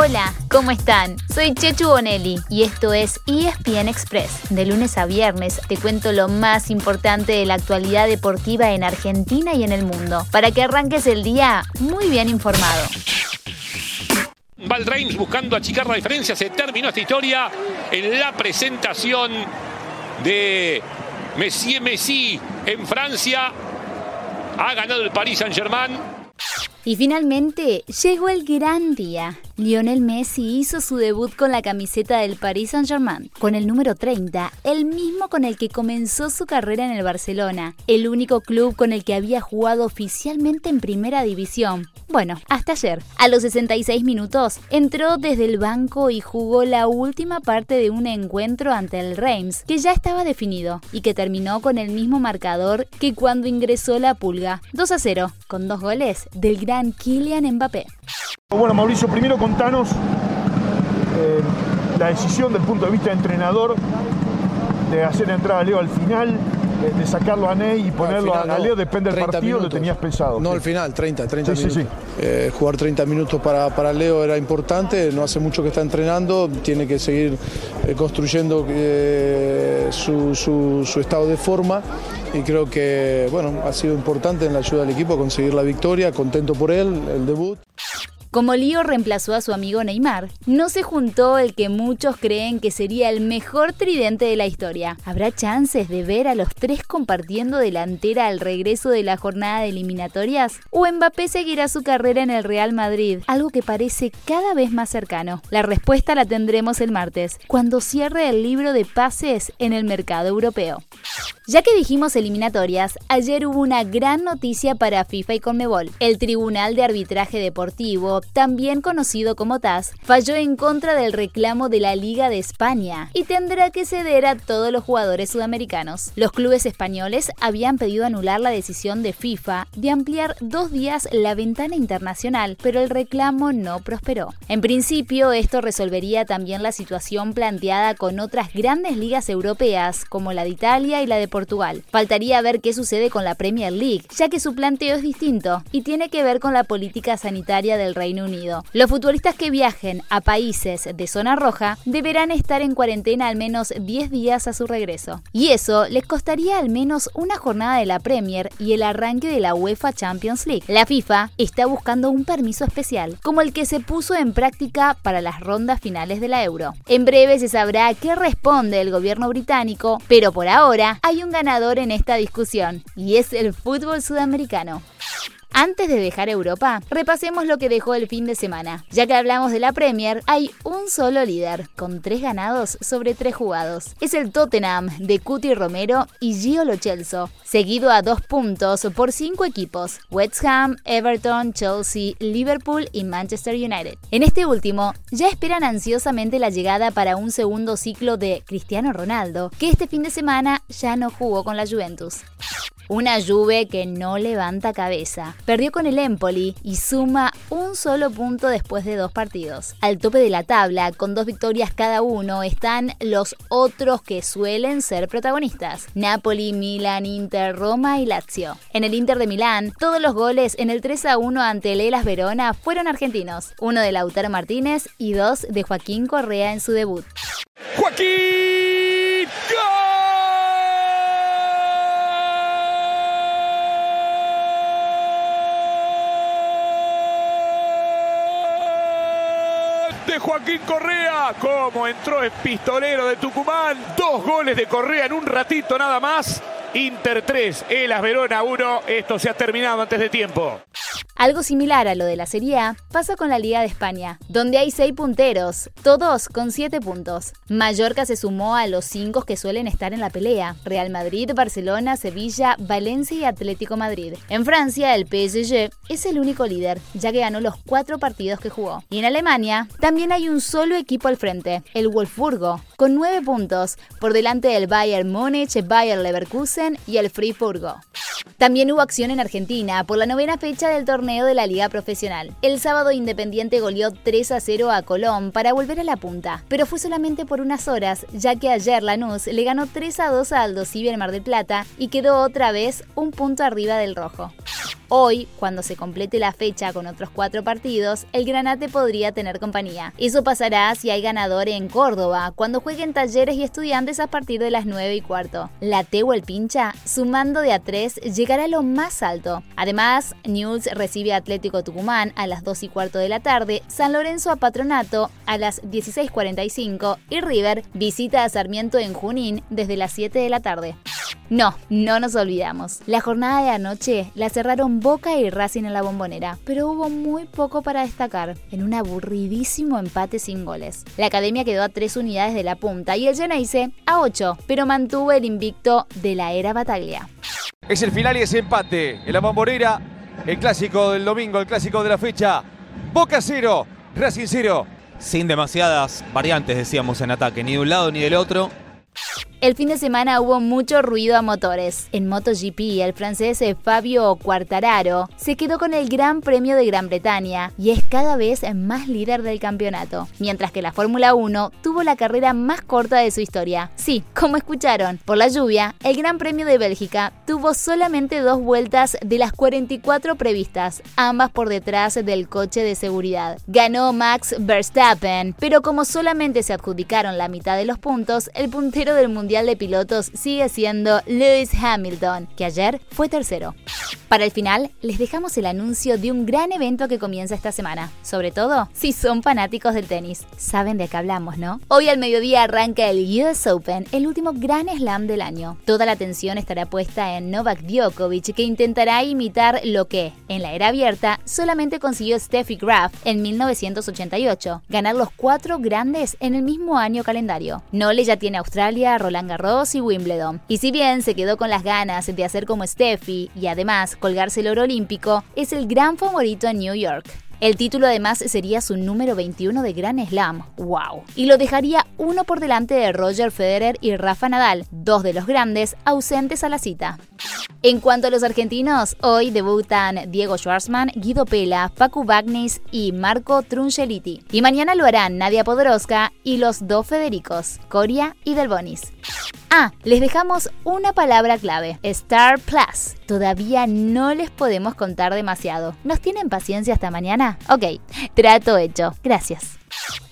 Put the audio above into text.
Hola, ¿cómo están? Soy Chechu Bonelli y esto es ESPN Express. De lunes a viernes te cuento lo más importante de la actualidad deportiva en Argentina y en el mundo, para que arranques el día muy bien informado. Valdrains buscando achicar la diferencia. Se terminó esta historia en la presentación de Messi Messi en Francia. Ha ganado el Paris Saint-Germain. Y finalmente llegó el gran día. Lionel Messi hizo su debut con la camiseta del Paris Saint-Germain, con el número 30, el mismo con el que comenzó su carrera en el Barcelona, el único club con el que había jugado oficialmente en primera división. Bueno, hasta ayer. A los 66 minutos, entró desde el banco y jugó la última parte de un encuentro ante el Reims, que ya estaba definido y que terminó con el mismo marcador que cuando ingresó la pulga. 2 a 0, con dos goles del gran Kylian Mbappé. Bueno, Mauricio, primero contanos eh, la decisión del punto de vista de entrenador de hacer entrar a Leo al final, eh, de sacarlo a Ney y ponerlo a, Leo, depende del partido, lo tenías pensado. No, al final, 30, 30 minutos. Eh, jugar 30 minutos para, para, Leo era importante, no hace mucho que está entrenando, tiene que seguir construyendo su, su estado de forma y creo que bueno, ha sido importante en la ayuda del equipo conseguir la victoria, contento por él, el debut. Como Lío reemplazó a su amigo Neymar, no se juntó el que muchos creen que sería el mejor tridente de la historia. ¿Habrá chances de ver a los tres compartiendo delantera al regreso de la jornada de eliminatorias? ¿O Mbappé seguirá su carrera en el Real Madrid? Algo que parece cada vez más cercano. La respuesta la tendremos el martes, cuando cierre el libro de pases en el mercado europeo. Ya que dijimos eliminatorias, ayer hubo una gran noticia para FIFA y Conmebol. El Tribunal de Arbitraje Deportivo, también conocido como TAS, falló en contra del reclamo de la Liga de España y tendrá que ceder a todos los jugadores sudamericanos. Los clubes españoles habían pedido anular la decisión de FIFA de ampliar dos días la ventana internacional, pero el reclamo no prosperó. En principio, esto resolvería también la situación planteada con otras grandes ligas europeas, como la de Italia y la de. Faltaría ver qué sucede con la Premier League, ya que su planteo es distinto y tiene que ver con la política sanitaria del Reino Unido. Los futbolistas que viajen a países de zona roja deberán estar en cuarentena al menos 10 días a su regreso. Y eso les costaría al menos una jornada de la Premier y el arranque de la UEFA Champions League. La FIFA está buscando un permiso especial, como el que se puso en práctica para las rondas finales de la Euro. En breve se sabrá qué responde el gobierno británico, pero por ahora hay un ganador en esta discusión, y es el fútbol sudamericano. Antes de dejar Europa, repasemos lo que dejó el fin de semana. Ya que hablamos de la Premier, hay un solo líder, con tres ganados sobre tres jugados. Es el Tottenham de Cuti Romero y Gio Lo Celso, seguido a dos puntos por cinco equipos: West Ham, Everton, Chelsea, Liverpool y Manchester United. En este último, ya esperan ansiosamente la llegada para un segundo ciclo de Cristiano Ronaldo, que este fin de semana ya no jugó con la Juventus. Una Juve que no levanta cabeza. Perdió con el Empoli y suma un solo punto después de dos partidos. Al tope de la tabla, con dos victorias cada uno, están los otros que suelen ser protagonistas. Napoli, Milan, Inter, Roma y Lazio. En el Inter de Milán, todos los goles en el 3 a 1 ante el Verona fueron argentinos. Uno de Lautaro Martínez y dos de Joaquín Correa en su debut. ¡Joaquín! De Joaquín Correa. Como entró el pistolero de Tucumán. Dos goles de Correa en un ratito nada más. Inter 3, Elas Verona 1. Esto se ha terminado antes de tiempo. Algo similar a lo de la Serie A pasa con la Liga de España, donde hay seis punteros, todos con siete puntos. Mallorca se sumó a los cinco que suelen estar en la pelea: Real Madrid, Barcelona, Sevilla, Valencia y Atlético Madrid. En Francia, el PSG es el único líder, ya que ganó los cuatro partidos que jugó. Y en Alemania también hay un solo equipo al frente, el Wolfsburgo, con 9 puntos, por delante del Bayern Múnich, Bayern Leverkusen y el Friburgo. También hubo acción en Argentina por la novena fecha del torneo de la Liga Profesional. El sábado Independiente goleó 3 a 0 a Colón para volver a la punta, pero fue solamente por unas horas, ya que ayer Lanús le ganó 3 a 2 a Aldo en Mar del Plata y quedó otra vez un punto arriba del rojo. Hoy, cuando se complete la fecha con otros cuatro partidos, el Granate podría tener compañía. Eso pasará si hay ganador en Córdoba, cuando jueguen talleres y estudiantes a partir de las 9 y cuarto. La o el pincha, sumando de a 3, llegará a lo más alto. Además, News recibe a Atlético Tucumán a las 2 y cuarto de la tarde, San Lorenzo a Patronato a las 16.45 y River visita a Sarmiento en Junín desde las 7 de la tarde. No, no nos olvidamos. La jornada de anoche la cerraron Boca y Racing en la bombonera, pero hubo muy poco para destacar, en un aburridísimo empate sin goles. La academia quedó a tres unidades de la punta y el Geneise a ocho, pero mantuvo el invicto de la era Bataglia. Es el final y ese empate en la bombonera, el clásico del domingo, el clásico de la fecha. Boca cero, Racing cero. Sin demasiadas variantes, decíamos, en ataque, ni de un lado ni del otro. El fin de semana hubo mucho ruido a motores. En MotoGP, el francés Fabio Quartararo se quedó con el Gran Premio de Gran Bretaña y es cada vez más líder del campeonato, mientras que la Fórmula 1 tuvo la carrera más corta de su historia. Sí, como escucharon, por la lluvia, el Gran Premio de Bélgica tuvo solamente dos vueltas de las 44 previstas, ambas por detrás del coche de seguridad. Ganó Max Verstappen, pero como solamente se adjudicaron la mitad de los puntos, el puntero del mundo de Pilotos sigue siendo Lewis Hamilton, que ayer fue tercero. Para el final, les dejamos el anuncio de un gran evento que comienza esta semana, sobre todo si son fanáticos del tenis. Saben de qué hablamos, ¿no? Hoy al mediodía arranca el US Open, el último gran slam del año. Toda la atención estará puesta en Novak Djokovic, que intentará imitar lo que, en la era abierta, solamente consiguió Steffi Graf en 1988, ganar los cuatro grandes en el mismo año calendario. Nole ya tiene Australia, Garros y Wimbledon. Y si bien se quedó con las ganas de hacer como Steffi y además colgarse el oro olímpico, es el gran favorito en New York. El título además sería su número 21 de Grand Slam. ¡Wow! Y lo dejaría uno por delante de Roger Federer y Rafa Nadal, dos de los grandes ausentes a la cita. En cuanto a los argentinos, hoy debutan Diego Schwartzman, Guido Pela, Facu Bagnis y Marco Trungeliti. Y mañana lo harán Nadia Podoroska y los dos Federicos, Coria y Delbonis. Ah, les dejamos una palabra clave, Star Plus. Todavía no les podemos contar demasiado. ¿Nos tienen paciencia hasta mañana? Ok, trato hecho. Gracias.